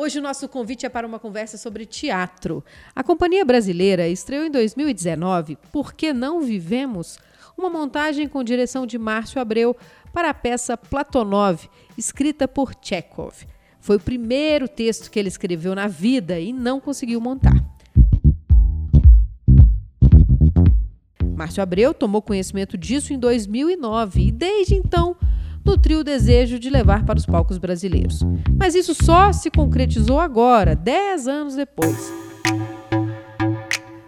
Hoje o nosso convite é para uma conversa sobre teatro. A Companhia Brasileira estreou em 2019 Por que não vivemos? Uma montagem com direção de Márcio Abreu para a peça Platonov, escrita por Chekhov. Foi o primeiro texto que ele escreveu na vida e não conseguiu montar. Márcio Abreu tomou conhecimento disso em 2009 e desde então nutriu o desejo de levar para os palcos brasileiros. Mas isso só se concretizou agora, dez anos depois.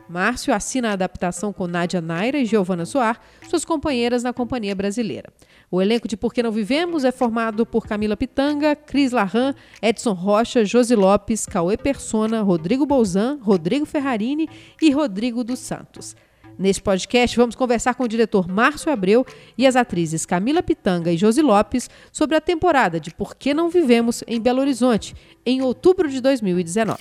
Márcio assina a adaptação com Nádia Naira e Giovana Soar, suas companheiras na Companhia Brasileira. O elenco de Por Que Não Vivemos é formado por Camila Pitanga, Cris Larran, Edson Rocha, Josi Lopes, Cauê Persona, Rodrigo Bolzan, Rodrigo Ferrarini e Rodrigo dos Santos. Neste podcast, vamos conversar com o diretor Márcio Abreu e as atrizes Camila Pitanga e Josi Lopes sobre a temporada de Por que Não Vivemos em Belo Horizonte, em outubro de 2019.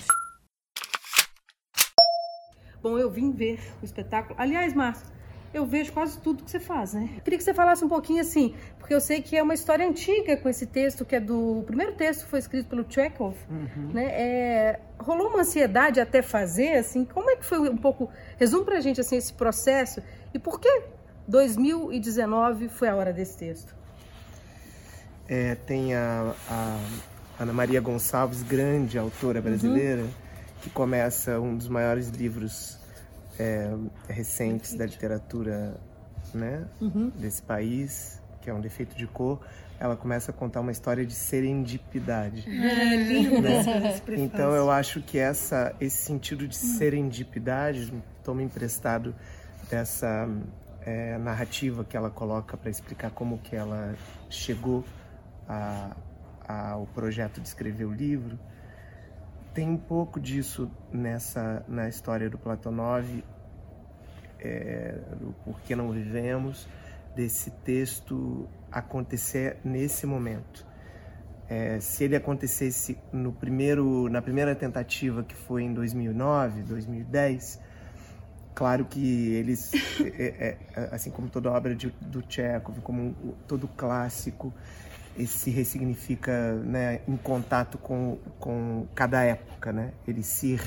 Bom, eu vim ver o espetáculo. Aliás, Márcio, eu vejo quase tudo que você faz, né? Queria que você falasse um pouquinho assim, porque eu sei que é uma história antiga com esse texto, que é do. O primeiro texto foi escrito pelo Chekhov, uhum. né? É, rolou uma ansiedade até fazer, assim, como é que foi um pouco. Resume pra gente assim, esse processo e por que 2019 foi a hora desse texto? É, tem a, a, Ana Maria Gonçalves, grande autora brasileira, uhum. que começa um dos maiores livros é, recentes da literatura né, uhum. desse país, que é um defeito de cor, ela começa a contar uma história de serendipidade. É, lindo né? Então eu acho que essa, esse sentido de hum. serendipidade toma emprestado dessa é, narrativa que ela coloca para explicar como que ela chegou a, ao projeto de escrever o livro tem um pouco disso nessa na história do Platonov, é, do Porquê Não Vivemos, desse texto acontecer nesse momento. É, se ele acontecesse no primeiro, na primeira tentativa, que foi em 2009, 2010, claro que eles, é, é, assim como toda obra de, do Chekhov, como todo clássico, ele se ressignifica né, em contato com, com cada época, né? Ele se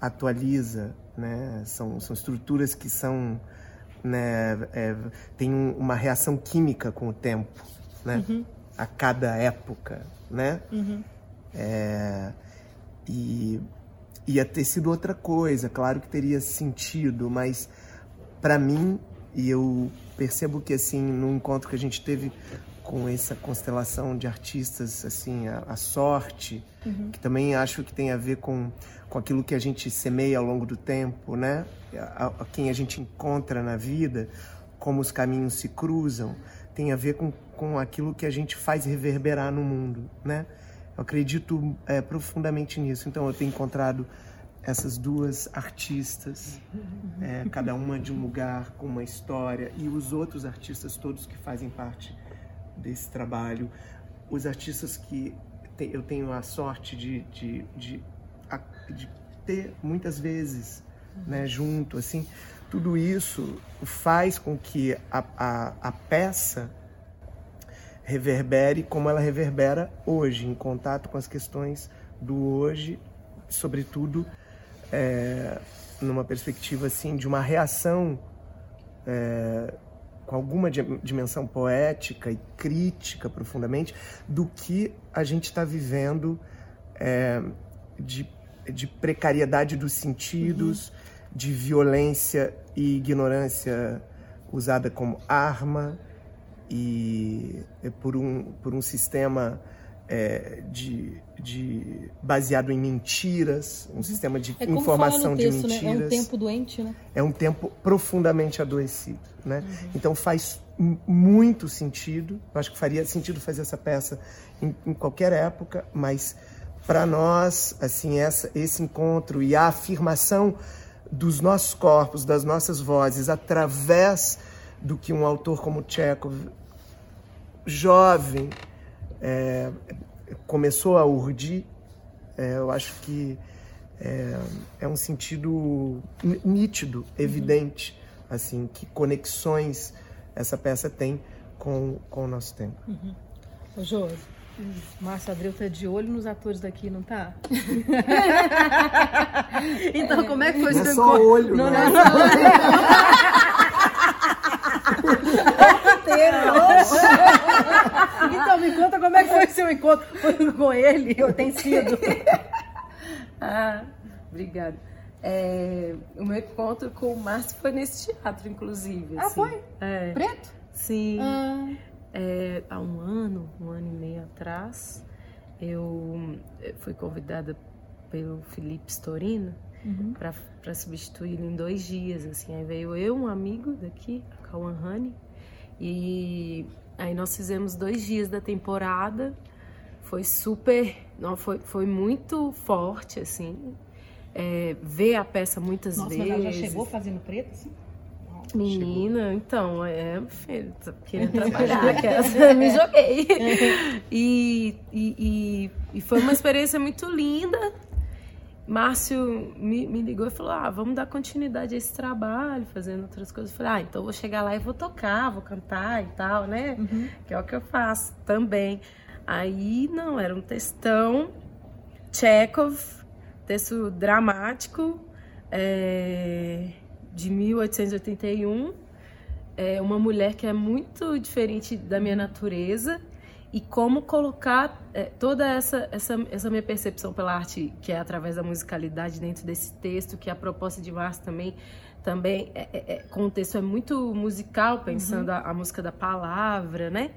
reatualiza, né? São, são estruturas que são, né, é, tem uma reação química com o tempo, né? Uhum. A cada época, né? Uhum. É, e ia ter sido outra coisa, claro que teria sentido, mas para mim e eu percebo que assim no encontro que a gente teve com essa constelação de artistas, assim, a, a sorte, uhum. que também acho que tem a ver com, com aquilo que a gente semeia ao longo do tempo, né? A, a quem a gente encontra na vida, como os caminhos se cruzam, tem a ver com, com aquilo que a gente faz reverberar no mundo, né? Eu acredito é, profundamente nisso. Então, eu tenho encontrado essas duas artistas, é, cada uma de um lugar com uma história, e os outros artistas todos que fazem parte desse trabalho, os artistas que eu tenho a sorte de, de, de, de ter muitas vezes né, junto, assim, tudo isso faz com que a, a, a peça reverbere como ela reverbera hoje, em contato com as questões do hoje, sobretudo é, numa perspectiva assim de uma reação é, com alguma dimensão poética e crítica profundamente do que a gente está vivendo é, de, de, precariedade dos sentidos, uhum. de violência e ignorância usada como arma e por um, por um sistema é, de, de, baseado em mentiras, um sistema de é informação texto, de mentiras. Né? É um tempo doente, né? É um tempo profundamente adoecido, né? Uhum. Então faz muito sentido. Eu acho que faria sentido fazer essa peça em, em qualquer época, mas para nós, assim, essa, esse encontro e a afirmação dos nossos corpos, das nossas vozes, através do que um autor como Chekhov, jovem, é, começou a urdir, é, eu acho que é, é, um sentido nítido, evidente, uhum. assim, que conexões essa peça tem com, com o nosso tempo. Uhum. Ô, Josi, Márcio Adreu tá de olho nos atores daqui, não tá? então, como é que foi Não é só encontro? olho, não, não. não é só olho. então, me conta como é que foi seu encontro Foi com ele, ou tem sido. Ah, obrigada. É, o meu encontro com o Márcio foi nesse teatro, inclusive. Ah, assim. foi? É, Preto? sim. Ah, É, há um ano, um ano e meio atrás, eu eh, fui convidada pelo Felipe Storino Uhum. para substituir em dois dias. Assim. Aí veio eu, um amigo daqui, a Kawan Honey, e aí nós fizemos dois dias da temporada. Foi super, não, foi, foi muito forte, assim. É, ver a peça muitas Nossa, mas vezes. ela já chegou fazendo preto, assim? Menina, então, é, filho, tô querendo trabalhar, aquelas- me joguei. E, e, e, e foi uma experiência muito linda. Márcio me, me ligou e falou: Ah, vamos dar continuidade a esse trabalho, fazendo outras coisas. Eu falei: Ah, então eu vou chegar lá e vou tocar, vou cantar e tal, né? Que é o que eu faço também. Aí, não, era um textão, Chekhov, texto dramático, é, de 1881. É uma mulher que é muito diferente da minha natureza e como colocar é, toda essa, essa, essa minha percepção pela arte, que é através da musicalidade dentro desse texto, que a proposta de Márcio também, também é, é, é, com o texto é muito musical, pensando a, a música da palavra, né?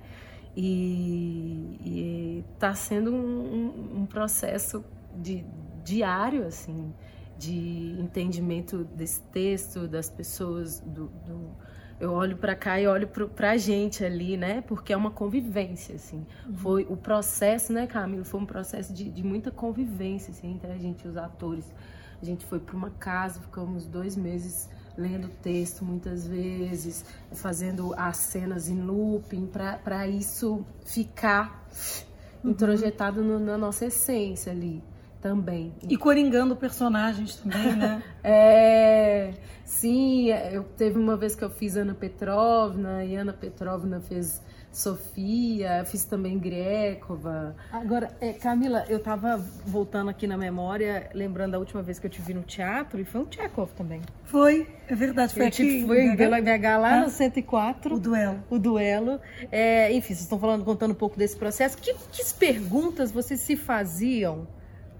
E, e tá sendo um, um- um processo de, diário, assim, de entendimento desse texto, das pessoas, do, do- eu olho para cá e olho pro, pra gente ali, né? Porque é uma convivência, assim. Foi o processo, né, Camilo? Foi um processo de, de muita convivência, assim, entre a gente e os atores. A gente foi para uma casa, ficamos dois meses lendo texto muitas vezes, fazendo as cenas em looping, para isso ficar introjetado no- na nossa essência ali também. E coringando personagens também, né? É, sim, eu teve uma vez que eu fiz Ana Petrovna e Ana Petrovna fez Sofia, eu fiz também Grekova. Agora, é, Camila, eu tava voltando aqui na memória, lembrando da última vez que eu te vi no teatro, e foi um Chekhov também. Foi, é verdade, foi Eu aqui. fui em BH lá Ah. no 104. O duelo. o duelo. É, enfim, vocês estão falando, contando um pouco desse processo. Que, que perguntas vocês se faziam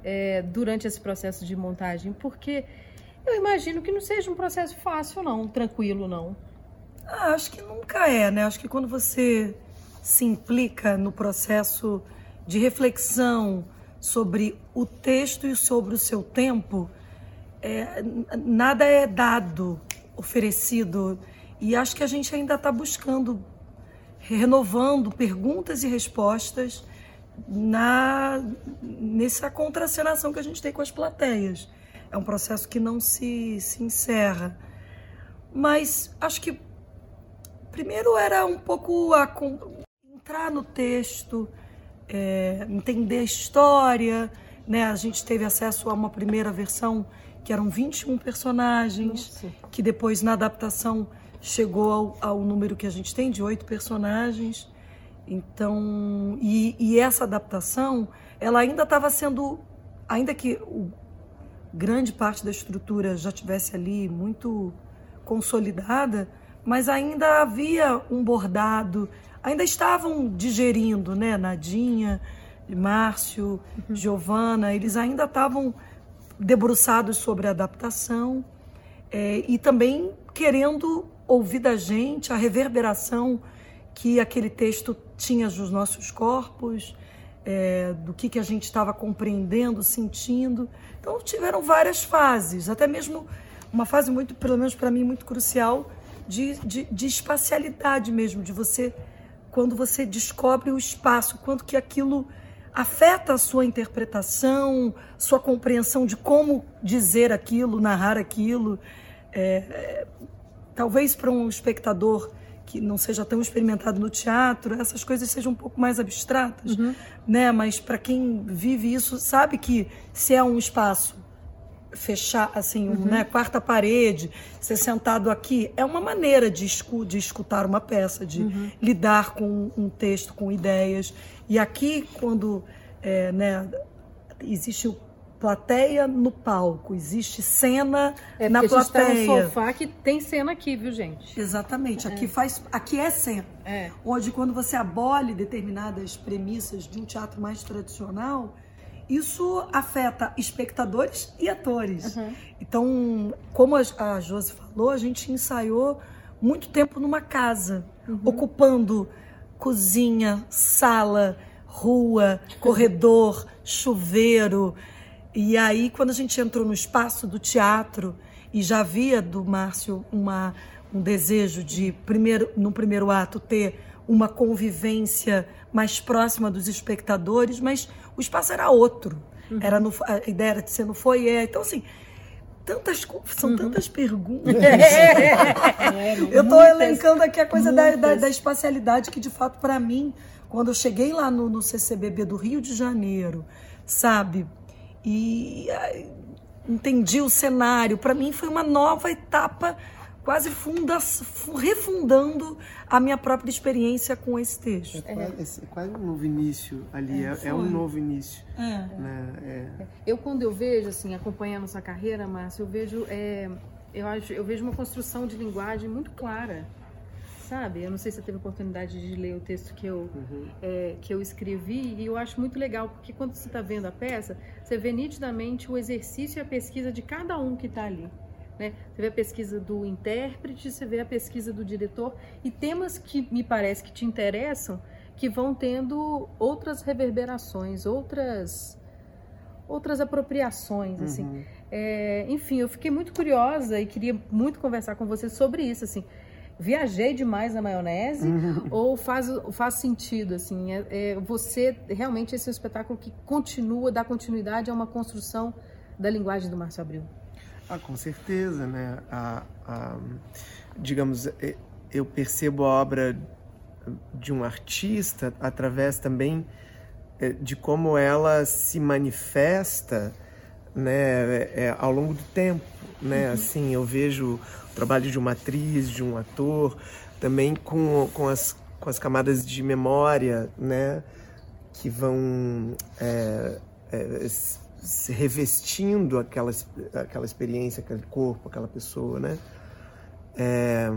é, durante esse processo de montagem? Porque eu imagino que não seja um processo fácil, não, tranquilo, não. Ah, acho que nunca é, né? Acho que quando você se implica no processo de reflexão sobre o texto e sobre o seu tempo, é, nada é dado, oferecido. E acho que a gente ainda está buscando, renovando perguntas e respostas na nessa contracenação que a gente tem com as plateias. É um processo que não se, se encerra. Mas acho que primeiro era um pouco a entrar no texto, é, entender a história, né? A gente teve acesso a uma primeira versão que eram 21 personagens, que depois na adaptação chegou ao, ao número que a gente tem de oito personagens. Então, e, e essa adaptação, ela ainda estava sendo, ainda que o, grande parte da estrutura já tivesse ali muito consolidada, mas ainda havia um bordado, ainda estavam digerindo, né? Nadinha, Márcio, Giovana, eles ainda estavam debruçados sobre a adaptação é, e também querendo ouvir da gente a reverberação que aquele texto tinha dos nossos corpos, é, do que, que a gente estava compreendendo, sentindo. Então tiveram várias fases, até mesmo uma fase muito, pelo menos para mim, muito crucial de, de, de espacialidade mesmo, de você, quando você descobre o espaço, quanto que aquilo afeta a sua interpretação, sua compreensão de como dizer aquilo, narrar aquilo. É, é, talvez para um espectador que não seja tão experimentado no teatro, essas coisas sejam um pouco mais abstratas, né? Mas para quem vive isso, sabe que se é um espaço fechar assim, uhum. né, quarta parede, ser sentado aqui, é uma maneira de, escu de escutar uma peça, de uhum. lidar com um texto, com ideias. E aqui, quando é, né, existe o plateia no palco, existe cena é na plateia. A gente tá no sofá que tem cena aqui, viu, gente? Exatamente. Aqui é. faz, aqui é cena. É. Onde quando você abole determinadas premissas de um teatro mais tradicional, isso afeta espectadores e atores. Uhum. Então, como a, a Josi falou, a gente ensaiou muito tempo numa casa, uhum. ocupando cozinha, sala, rua, corredor, chuveiro. E aí, quando a gente entrou no espaço do teatro e já havia do Márcio uma, um desejo de, primeiro, no primeiro ato, ter uma convivência mais próxima dos espectadores, mas o espaço era outro. Uhum. Era no, a ideia era de ser no foyer. Então, assim, tantas são uhum. tantas perguntas. É, eu estou elencando aqui a coisa da, da, da, espacialidade que, de fato, para mim, quando eu cheguei lá no, no CCBB do Rio de Janeiro, sabe? E entendi o cenário. Para mim foi uma nova etapa, quase funda, refundando a minha própria experiência com esse texto. É, é. é quase um novo início ali, é, é, é um novo início. É. Né? É. Eu quando eu vejo assim, acompanhando essa carreira, Márcia, eu vejo, eu acho, eu vejo uma construção de linguagem muito clara sabe? Eu não sei se você teve oportunidade de ler o texto que eu, uhum. é, que eu escrevi e eu acho muito legal, porque quando você está vendo a peça, você vê nitidamente o exercício e a pesquisa de cada um que está ali. Né? Você vê a pesquisa do intérprete, você vê a pesquisa do diretor e temas que me parece que te interessam, que vão tendo outras reverberações, outras outras apropriações, assim. Uhum. É, enfim, eu fiquei muito curiosa e queria muito conversar com você sobre isso, assim viajei demais na maionese uhum. ou faz, faz sentido assim é, é, você realmente esse é um espetáculo que continua dá continuidade a uma construção da linguagem do Márcio Abril ah com certeza né a, a, digamos é, eu percebo a obra de um artista através também é, de como ela se manifesta né é, ao longo do tempo né uhum. assim eu vejo trabalho de uma atriz, de um ator, também com, com, as, com as camadas de memória, né? Que vão é, é, se revestindo aquela, aquela experiência, aquele corpo, aquela pessoa, né? É,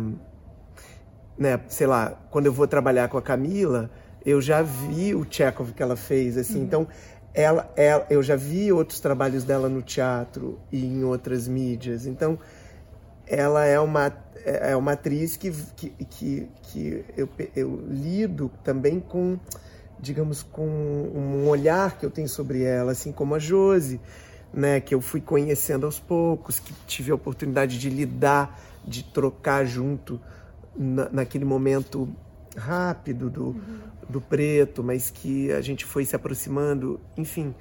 né? Sei lá, quando eu vou trabalhar com a Camila, eu já vi o Chekhov que ela fez, assim, uhum. então ela, ela, eu já vi outros trabalhos dela no teatro e em outras mídias, então ela é uma, é uma atriz que, que, que, que eu, eu lido também com, digamos, com um olhar que eu tenho sobre ela, assim como a Josi, né, que eu fui conhecendo aos poucos, que tive a oportunidade de lidar, de trocar junto na, naquele momento rápido do, uhum. Do preto, mas que a gente foi se aproximando, enfim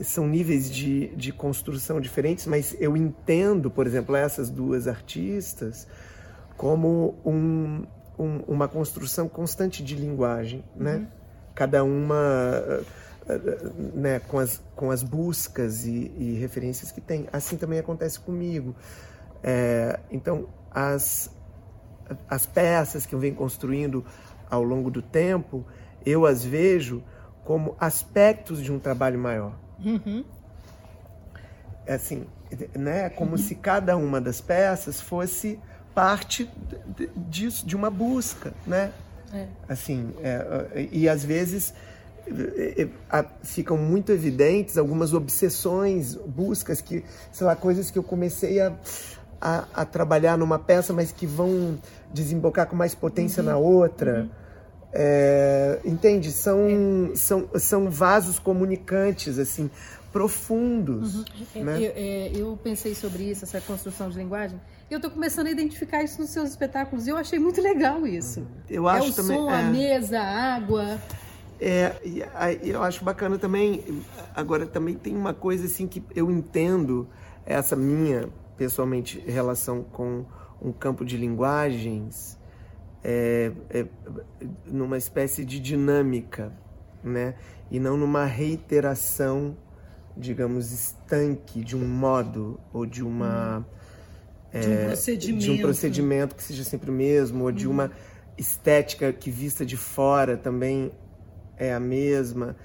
são níveis de, de construção diferentes, mas eu entendo, por exemplo, essas duas artistas como um, um, uma construção constante de linguagem, né? Uhum. Cada uma né, com, as, com as buscas e, e, referências que tem. Assim também acontece comigo. É, então, as, as peças que eu venho construindo ao longo do tempo, eu as vejo como aspectos de um trabalho maior. Uhum. É assim, né? Como uhum. se cada uma das peças fosse parte disso, de uma busca, né? É. Assim, é, e às vezes é, é, ficam muito evidentes algumas obsessões, buscas que, sei lá, coisas que eu comecei a, a, a trabalhar numa peça, mas que vão desembocar com mais potência uhum. na outra. Uhum. É, entende? São, é. são, são vasos comunicantes, assim, profundos. Uhum. Né? Eu, é, eu, pensei sobre isso, essa construção de linguagem. Eu estou começando a identificar isso nos seus espetáculos. e Eu achei muito legal isso. Uhum. Eu acho é o também, som, a é. mesa, a água. É, eu acho bacana também. Agora também tem uma coisa assim que eu entendo essa minha pessoalmente relação com um campo de linguagens é, é, numa espécie de dinâmica, né? E não numa reiteração digamos, estanque de um modo ou de uma. Hum. É, de, um procedimento. de um procedimento que seja sempre o mesmo, ou de hum. uma estética que vista de fora também é a mesma.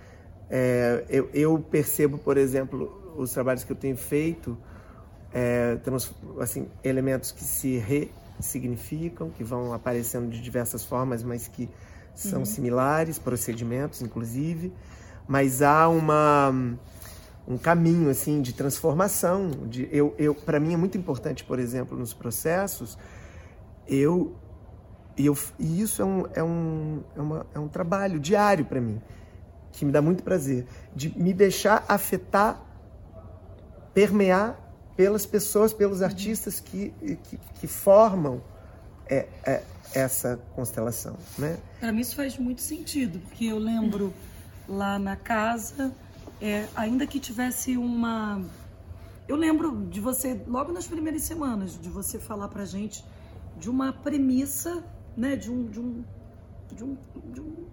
É, eu, eu, percebo, por exemplo, os trabalhos que eu tenho feito, é, temos assim, elementos que se ressignificam, que vão aparecendo de diversas formas, mas que são uhum. similares, procedimentos, inclusive. Mas há uma um caminho assim de transformação. De, eu, eu, para mim é muito importante, por exemplo, nos processos, eu e, eu, e isso é um, é, um, é, uma, é um trabalho diário para mim, que me dá muito prazer, de me deixar afetar, permear pelas pessoas, pelos artistas que, que, que formam é, é, essa constelação. Né? Para mim isso faz muito sentido, porque eu lembro lá na casa, é, ainda que tivesse uma. Eu lembro de você, logo nas primeiras semanas, de você falar para gente de uma premissa né, de, um, de, um, de, um, de um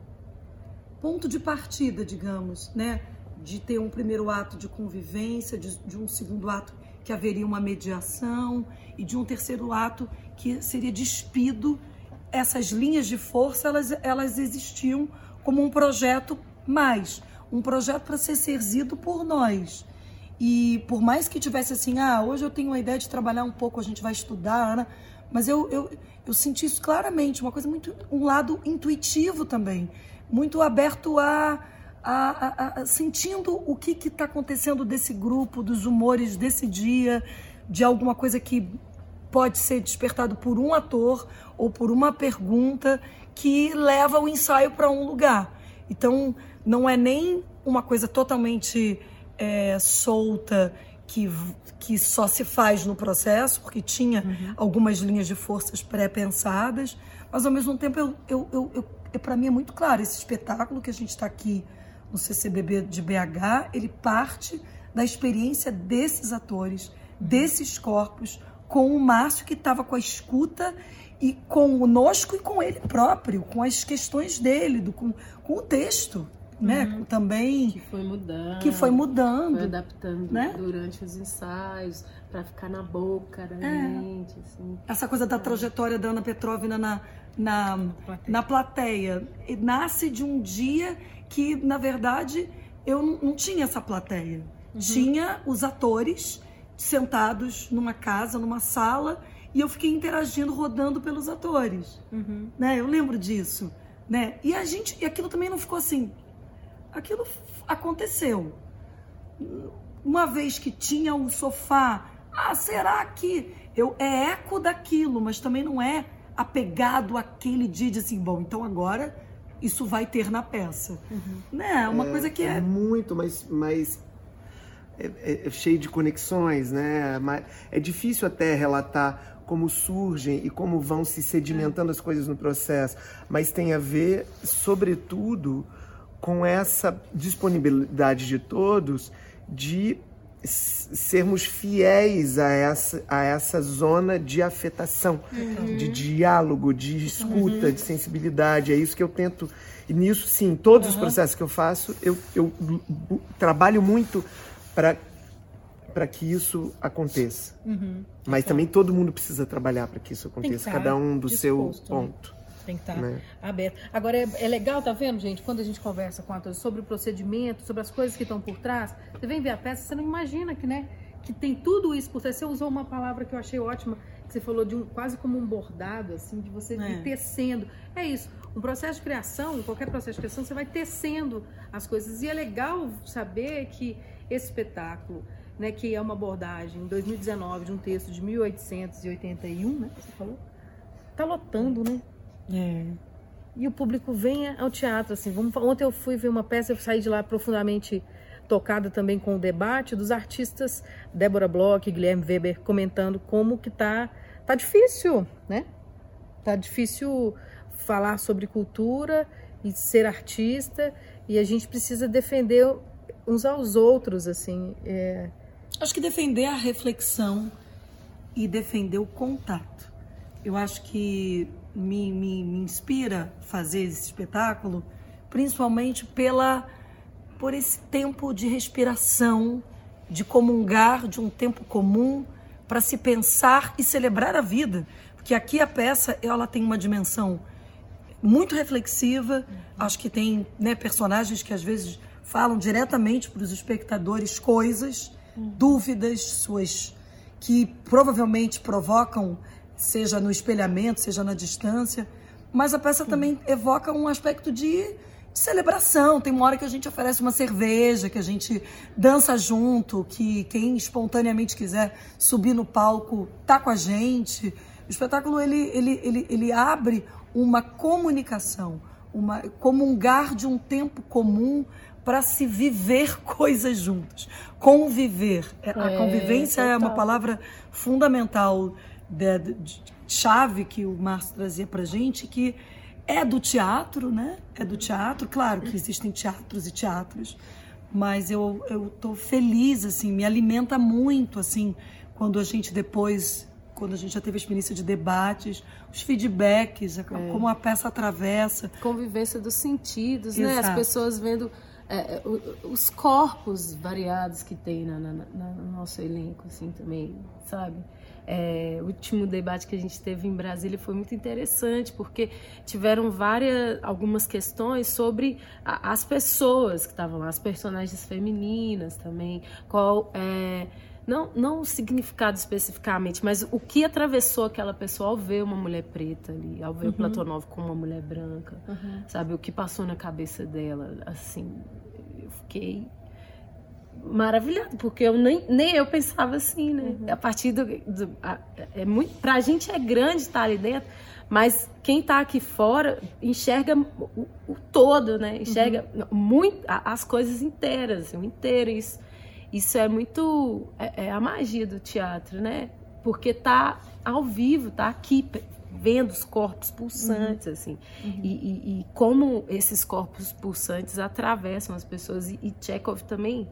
ponto de partida, digamos, né, de ter um primeiro ato de convivência, de, de um segundo ato que haveria uma mediação e de um terceiro ato que seria despido. Essas linhas de força, elas, elas existiam como um projeto mais, um projeto para ser exercido por nós. E por mais que tivesse assim, ah, hoje eu tenho uma ideia de trabalhar um pouco, a gente vai estudar, né? mas eu, eu, eu senti isso claramente, uma coisa muito, um lado intuitivo também, muito aberto a, a, a, a sentindo o que está acontecendo desse grupo, dos humores desse dia, de alguma coisa que pode ser despertado por um ator ou por uma pergunta que leva o ensaio para um lugar. Então, não é nem uma coisa totalmente é, solta que, que só se faz no processo, porque tinha uhum. algumas linhas de forças pré-pensadas, mas ao mesmo tempo eu, eu, eu, eu é, para mim é muito claro, esse espetáculo que a gente está aqui no CCBB de BH, ele parte da experiência desses atores, desses corpos, com o Márcio que estava com a escuta e conosco e com ele próprio, com as questões dele, do, com, com o texto né? Uhum. Também que foi mudando, que foi mudando, foi adaptando né? durante os ensaios para ficar na boca da é. gente, assim. Essa coisa da trajetória da Ana Petrovna na na plateia. na plateia nasce de um dia que na verdade eu não, não tinha essa plateia. Uhum. Tinha os atores sentados numa casa, numa sala e eu fiquei interagindo, rodando pelos atores, uhum. né? Eu lembro disso, né? E a gente, e aquilo também não ficou assim aquilo aconteceu. Uma vez que tinha um sofá, ah, será que eu é eco daquilo, mas também não é apegado àquele dia de assim, bom, então agora isso vai ter na peça. Uhum. Né? É uma é, coisa que é... é muito, mas, mas é, é, é, cheio de conexões, né? É difícil até relatar como surgem e como vão se sedimentando as coisas no processo, mas tem a ver, sobretudo, com essa disponibilidade de todos de sermos fiéis a essa, a essa zona de afetação, uhum. de diálogo, de escuta, uhum. de sensibilidade. É isso que eu tento. E nisso, sim, todos uhum. os processos que eu faço, eu, eu trabalho muito para para que isso aconteça. Uhum. Mas então. também todo mundo precisa trabalhar para que isso aconteça, cada um do disposto, seu né? ponto. Né? Tem que estar tá né? aberto. Agora, é, é, legal, tá vendo, gente? Quando a gente conversa com atores sobre o procedimento, sobre as coisas que estão por trás, você vem ver a peça, você não imagina que, né? Que tem tudo isso por trás. Você usou uma palavra que eu achei ótima, que você falou de um, quase como um bordado, assim, de você é. ir tecendo. É isso. Um processo de criação, qualquer processo de criação, você vai tecendo as coisas. E é legal saber que esse espetáculo, né, que é uma abordagem em 2019 de um texto de 1881, né? Você falou? Tá lotando, né? É. E o público venha ao teatro, assim. Vamos, ontem eu fui ver uma peça, eu saí de lá profundamente tocada também com o debate dos artistas Débora Bloch e Guilherme Weber comentando como que tá tá difícil, né? Tá difícil falar sobre cultura e ser artista e a gente precisa defender uns aos outros, assim. É... Acho que defender a reflexão e defender o contato. Eu acho que me, me, me inspira fazer esse espetáculo, principalmente pela por esse tempo de respiração, de comungar de um tempo comum para se pensar e celebrar a vida. Porque aqui a peça ela tem uma dimensão muito reflexiva. Acho que tem né, personagens que às vezes falam diretamente para os espectadores coisas, dúvidas, suas que provavelmente provocam, seja no espelhamento, seja na distância. Mas a peça também evoca um aspecto de celebração. Tem uma hora que a gente oferece uma cerveja, que a gente dança junto, que quem espontaneamente quiser subir no palco tá com a gente. O espetáculo ele, ele, ele, ele abre uma comunicação, uma comungar de um tempo comum para se viver coisas juntos. Conviver. É, a é, convivência é, é uma palavra fundamental, de, de, chave que o Márcio trazia para gente, que é do teatro, né? É do teatro. Claro que existem teatros e teatros, mas eu eu tô feliz assim, me alimenta muito assim quando a gente depois quando a gente já teve a experiência de debates, os feedbacks, é. como a peça atravessa. Convivência dos sentidos, Exato. né? As pessoas vendo é, é os corpos variados que tem na, na, na, no nosso elenco, assim, também, sabe? É, o último debate que a gente teve em Brasília foi muito interessante, porque tiveram várias, algumas questões sobre a, as pessoas que estavam lá, as personagens femininas também, qual é, não, não o significado especificamente, mas o que atravessou aquela pessoa ao ver uma mulher preta ali, ao ver uhum. o Platonov com uma mulher branca, uhum. sabe? O que passou na cabeça dela, assim, eu fiquei maravilhado, porque eu nem, nem eu pensava assim, né? Uhum. A partir do, do a, é muito, pra gente é grande estar ali dentro, mas quem está aqui fora enxerga o, o todo, né? Enxerga uhum. muito as coisas inteiras, o inteiro. Isso, isso é muito é, é, a magia do teatro, né? Porque tá ao vivo, tá aqui vendo os corpos pulsantes, uhum. assim, uhum. E, e, e, como esses corpos pulsantes atravessam as pessoas. E, e Chekhov também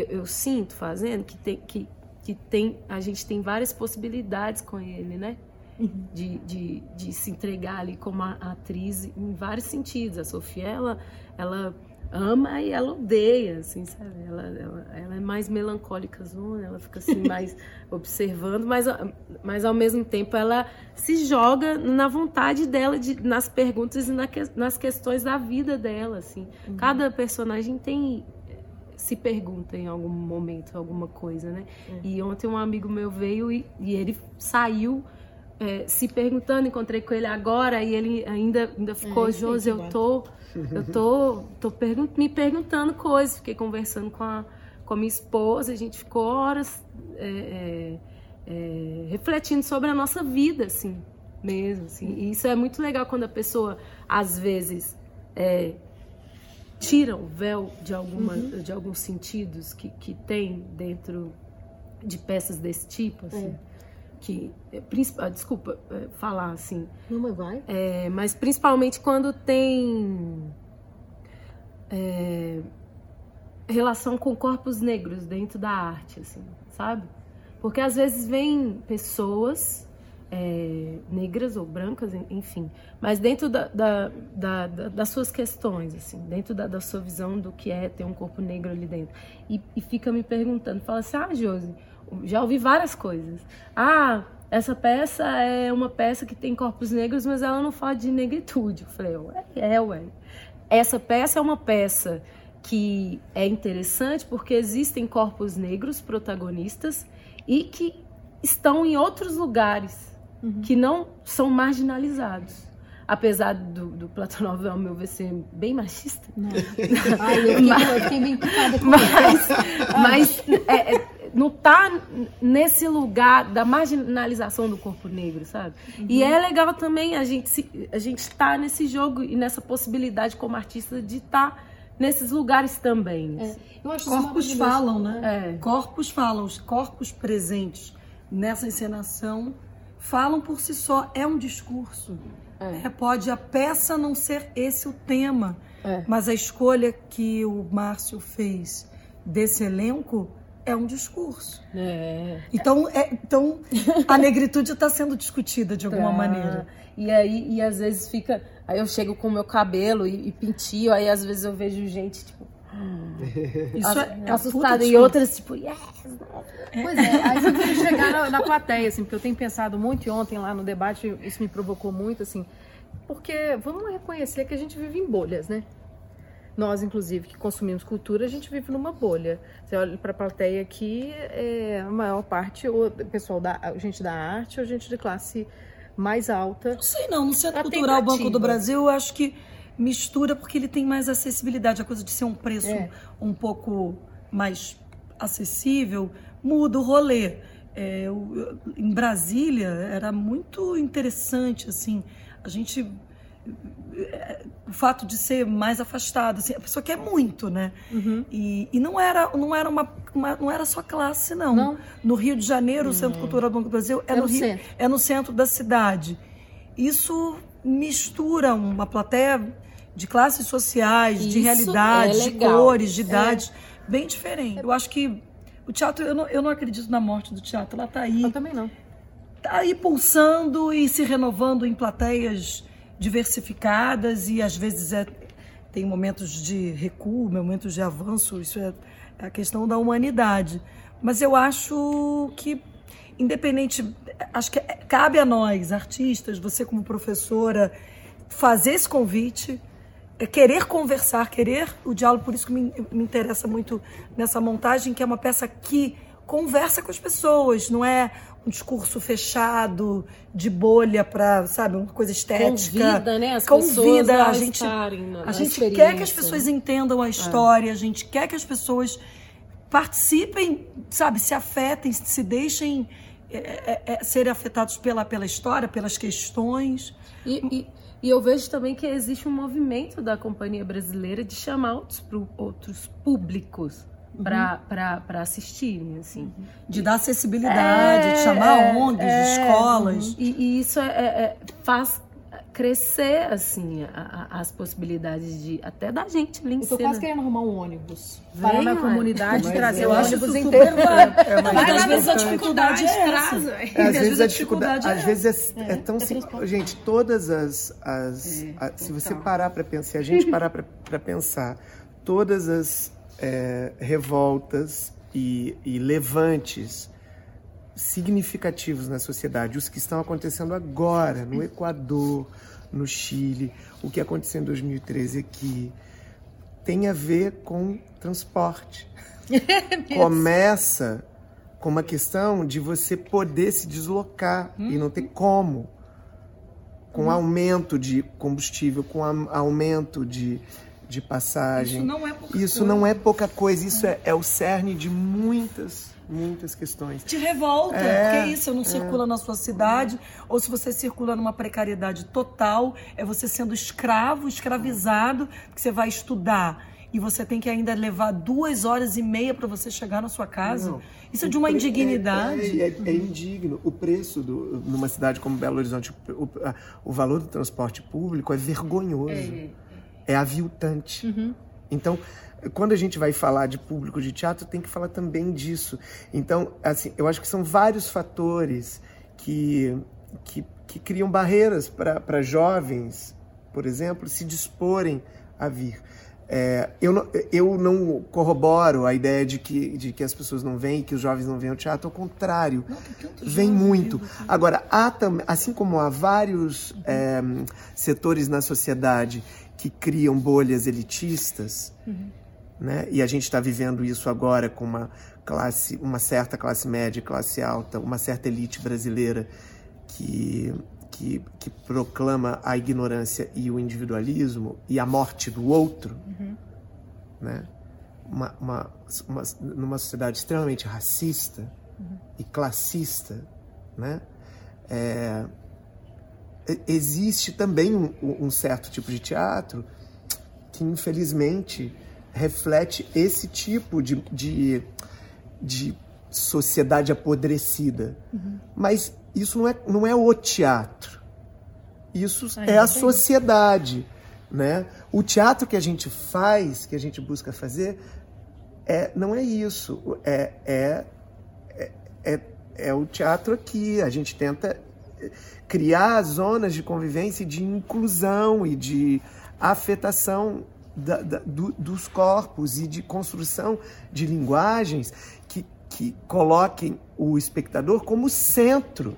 eu, eu sinto fazendo que tem, que, que tem a gente tem várias possibilidades com ele, né? Uhum. De, de, de se entregar ali como atriz em vários sentidos. A Sofia, ela, ela ama e ela odeia, assim, sabe? Ela, ela, ela é mais melancólica, zona, ela fica assim mais observando, mas, mas ao mesmo tempo ela se joga na vontade dela, de, nas perguntas e na, nas questões da vida dela, assim. Uhum. Cada personagem tem se pergunta em algum momento alguma coisa, né? Uhum. E ontem um amigo meu veio e, e ele saiu é, se perguntando, encontrei com ele agora e ele ainda, ainda ficou, é, Josi, eu tô, eu tô, tô pergun me perguntando coisas, fiquei conversando com a, com a minha esposa, a gente ficou horas é, é, é refletindo sobre a nossa vida, assim, mesmo, assim. E isso é muito legal quando a pessoa, às vezes, é, tira o véu de, alguma, uhum. de alguns sentidos que, que tem dentro de peças desse tipo, assim. É. Que, é, ah, desculpa é, falar assim. Não, mas vai. É, mas principalmente quando tem é, relação com corpos negros dentro da arte, assim, sabe? Porque às vezes vem pessoas é, negras ou brancas, enfim, mas dentro da, da, da, das suas questões, assim, dentro da, sua visão do que é ter um corpo negro ali dentro. E, e fica me perguntando, fala assim, ah, Josi, já ouvi várias coisas. Ah, essa peça é uma peça que tem corpos negros, mas ela não fala de negritude. Eu falei, ué, é, ué. Essa peça é uma peça que é interessante porque existem corpos negros protagonistas e que estão em outros lugares uhum. que não são marginalizados. Apesar do, do Platonov, ao meu ver, ser bem machista. Não. Ai, eu fiquei, mas, eu fiquei bem com Mas, mas é, é, não está nesse lugar da marginalização do corpo negro, sabe? Uhum. E é legal também a gente se, a gente estar tá nesse jogo e nessa possibilidade como artista de estar tá nesses lugares também. É. corpos falam, né? É. Corpos falam, os corpos presentes nessa encenação falam por si só, é um discurso. É. É, pode a peça não ser esse o tema, é. mas a escolha que o Márcio fez desse elenco é um discurso. É. Então, é, então a negritude está sendo discutida de alguma tá. maneira. E aí, e às vezes fica. Aí eu chego com o meu cabelo e, e pintio, aí às vezes eu vejo gente, tipo, Isso é, é assustada e outras tipo, yes! Pois é, aí você tem que chegar na, na, plateia, assim, porque eu tenho pensado muito e ontem lá no debate isso me provocou muito, assim, porque vamos reconhecer que a gente vive em bolhas, né? Nós, inclusive, que consumimos cultura, a gente vive numa bolha. Você olha para a plateia aqui, é, a maior parte, ou pessoal da gente da arte, ou gente de classe mais alta. Não sei não, no Centro Cultural Banco do Brasil, eu acho que mistura porque ele tem mais acessibilidade, a coisa de ser um preço é. um pouco mais acessível, muda o rolê. É, eu, em Brasília era muito interessante, assim, a gente o fato de ser mais afastado, assim, a pessoa quer muito, né? Uhum. E, e não era, não era uma, uma, não era só classe, não. não. No Rio de Janeiro, o Centro Cultural do Banco do Brasil é, é no, Rio, centro. é no centro da cidade. Isso mistura uma plateia de classes sociais, Isso de realidades, é de cores, de idades, é. bem diferente. Eu acho que o teatro, eu não, eu não acredito na morte do teatro, ela está aí. Eu também não. Está aí pulsando e se renovando em plateias diversificadas e às vezes é, tem momentos de recuo, momentos de avanço, isso é, é a questão da humanidade. Mas eu acho que, independente, acho que cabe a nós, artistas, você como professora, fazer esse convite, é querer conversar, querer o diálogo, por isso que me, me interessa muito nessa montagem, que é uma peça que conversa com as pessoas, não é um discurso fechado, de bolha para, sabe, uma coisa estética. Convida, né? As convida, a, a gente, na, a gente quer que as pessoas entendam a história, é. a gente quer que as pessoas participem, sabe, se afetem, se deixem é, é, é, serem afetados pela, pela história, pelas questões. E, e, e, eu vejo também que existe um movimento da companhia brasileira de chamar outros, outros públicos para assistirem, assim. Uhum. De dar acessibilidade, é, de chamar é, ONGs, é, escolas. E, e isso é, é, é, faz crescer, assim, a, a, as possibilidades de até da gente ali em Eu tô quase querendo arrumar um ônibus. Para na comunidade, trazer o ônibus inteiro. É, mas às vezes a dificuldade é essa. Às vezes a dificuldade, às vezes é, tão simples. Gente, todas as... as a, se você parar para pensar, se a gente parar para pensar, todas as é, revoltas e, e levantes significativos na sociedade, os que estão acontecendo agora no Equador, no Chile, o que aconteceu em 2013 aqui, tem a ver com transporte. É Começa com uma questão de você poder se deslocar hum. e não ter como. Com hum. aumento de combustível, com aumento de, de passagem. Isso não é pouca isso coisa. Não é pouca coisa. Isso é, é o cerne de muitas muitas questões. De revolta, é, porque isso não é. circula na sua cidade, ou se você circula numa precariedade total, é você sendo escravo, escravizado, que você vai estudar e você tem que ainda levar duas horas e meia para você chegar na sua casa. Não, isso é de uma indignidade. É, é, é, indigno. O preço do, numa cidade como Belo Horizonte, o, o valor do transporte público é vergonhoso. É é aviltante. Uhum. Então, quando a gente vai falar de público de teatro, tem que falar também disso. Então, assim, eu acho que são vários fatores que, que, que criam barreiras para jovens, por exemplo, se disporem a vir. É, eu, não, eu não corroboro a ideia de que, de que as pessoas não vêm, que os jovens não vêm ao teatro, ao contrário, vem muito. Agora, há assim como há vários é, setores na sociedade que criam bolhas elitistas, uhum. Né? E a gente está vivendo isso agora com uma classe, uma certa classe média, classe alta, uma certa elite brasileira que que, que proclama a ignorância e o individualismo e a morte do outro, uhum. né? Uma, uma, uma, numa sociedade extremamente racista uhum. e classista, né? É, existe também um, um, certo tipo de teatro que, infelizmente, reflete esse tipo de, de, de sociedade apodrecida. Uhum. Mas isso não é, não é o teatro. Isso Ainda é a sociedade. Né? O teatro que a gente faz, que a gente busca fazer, é, não é isso. É, é, é, é, é o teatro aqui. A gente tenta criar zonas de convivência e de inclusão e de afetação da, da, do, dos corpos e de construção de linguagens que, que coloquem o espectador como centro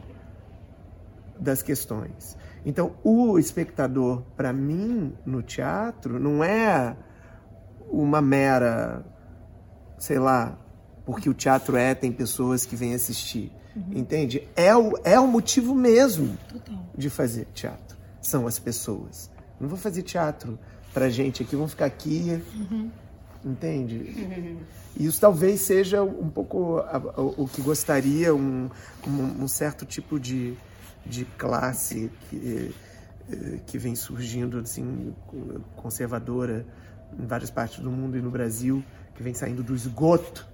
das questões. Então, o espectador, para mim, no teatro, não é uma mera, sei lá, porque o teatro é, tem pessoas que vêm assistir. Uhum. Entende? É o, é o motivo mesmo Total. de fazer teatro. São as pessoas. Não vou fazer teatro pra gente aqui, vamos ficar aqui. Uhum. Entende? Uhum. Isso talvez seja um pouco o que gostaria, um, um, um certo tipo de, de classe que, que vem surgindo assim, conservadora em várias partes do mundo e no Brasil, que vem saindo do esgoto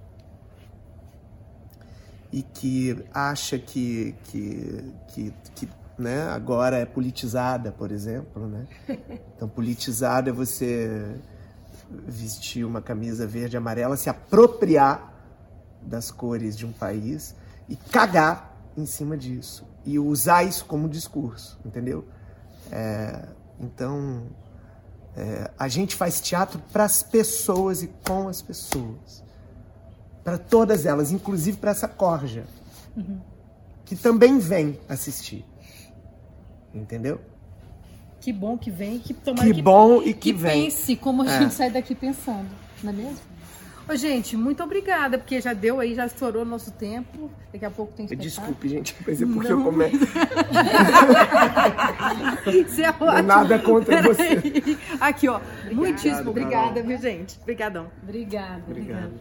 e que acha que, que, que, que né, agora é politizada, por exemplo. Né? Então, politizada é você vestir uma camisa verde e amarela, se apropriar das cores de um país e cagar em cima disso. E usar isso como discurso, entendeu? É, então, é, a gente faz teatro para as pessoas e com as pessoas para todas elas, inclusive para essa corja, uhum. que também vem assistir. Entendeu? Que bom que vem, que tomara que, que bom e que, que vem. pense como a é. gente sai daqui pensando, não é mesmo? Ô, gente, muito obrigada, porque já deu aí, já estourou nosso tempo. Daqui a pouco tem espetáculo. Desculpe, gente, mas é porque não. eu começo. Isso é ótimo. Nada contra você. Aqui, ó. Muitíssimo obrigada, viu, gente? Obrigadão. Obrigada. Obrigado.